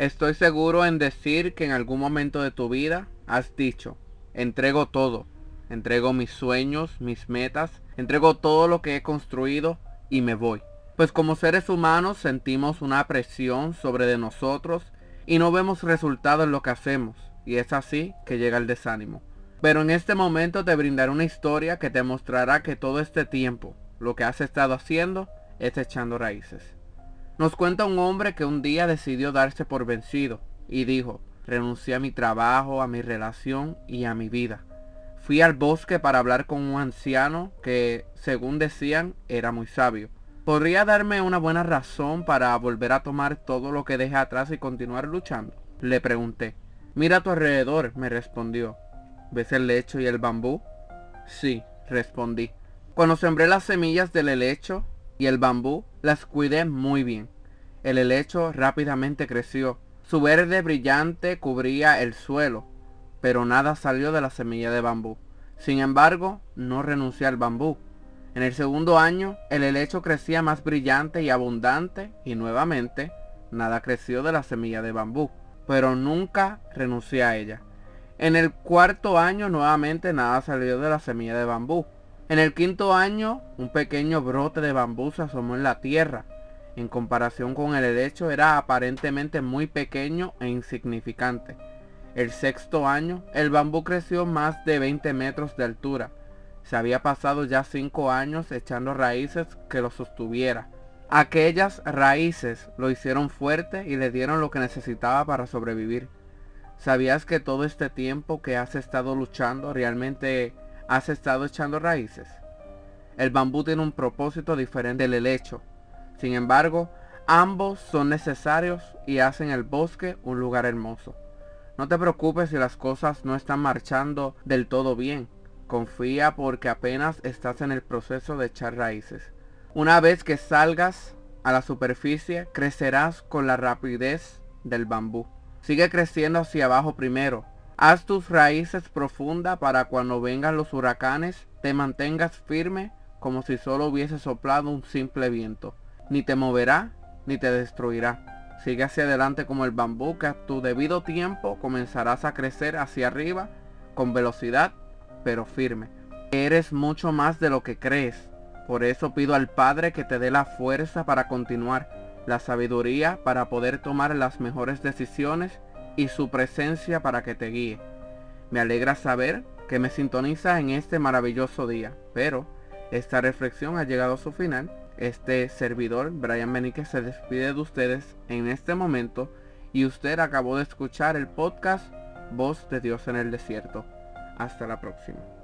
Estoy seguro en decir que en algún momento de tu vida has dicho, entrego todo, entrego mis sueños, mis metas, entrego todo lo que he construido y me voy. Pues como seres humanos sentimos una presión sobre de nosotros y no vemos resultados en lo que hacemos. Y es así que llega el desánimo. Pero en este momento te brindaré una historia que te mostrará que todo este tiempo lo que has estado haciendo es echando raíces. Nos cuenta un hombre que un día decidió darse por vencido y dijo, renuncié a mi trabajo, a mi relación y a mi vida. Fui al bosque para hablar con un anciano que, según decían, era muy sabio. ¿Podría darme una buena razón para volver a tomar todo lo que dejé atrás y continuar luchando? Le pregunté. Mira a tu alrededor, me respondió. ¿Ves el lecho y el bambú? Sí, respondí. Cuando sembré las semillas del helecho y el bambú, las cuidé muy bien. El helecho rápidamente creció. Su verde brillante cubría el suelo, pero nada salió de la semilla de bambú. Sin embargo, no renuncié al bambú. En el segundo año, el helecho crecía más brillante y abundante y nuevamente, nada creció de la semilla de bambú, pero nunca renuncié a ella. En el cuarto año nuevamente nada salió de la semilla de bambú. En el quinto año, un pequeño brote de bambú se asomó en la tierra. En comparación con el helecho era aparentemente muy pequeño e insignificante. El sexto año, el bambú creció más de 20 metros de altura. Se había pasado ya cinco años echando raíces que lo sostuviera. Aquellas raíces lo hicieron fuerte y le dieron lo que necesitaba para sobrevivir. ¿Sabías que todo este tiempo que has estado luchando realmente has estado echando raíces? El bambú tiene un propósito diferente del helecho. Sin embargo, ambos son necesarios y hacen el bosque un lugar hermoso. No te preocupes si las cosas no están marchando del todo bien. Confía porque apenas estás en el proceso de echar raíces. Una vez que salgas a la superficie, crecerás con la rapidez del bambú. Sigue creciendo hacia abajo primero. Haz tus raíces profundas para cuando vengan los huracanes te mantengas firme como si solo hubiese soplado un simple viento. Ni te moverá ni te destruirá. Sigue hacia adelante como el bambú que a tu debido tiempo comenzarás a crecer hacia arriba con velocidad pero firme. Eres mucho más de lo que crees. Por eso pido al Padre que te dé la fuerza para continuar, la sabiduría para poder tomar las mejores decisiones y su presencia para que te guíe. Me alegra saber que me sintoniza en este maravilloso día, pero esta reflexión ha llegado a su final este servidor, Brian Benique, se despide de ustedes en este momento y usted acabó de escuchar el podcast Voz de Dios en el Desierto. Hasta la próxima.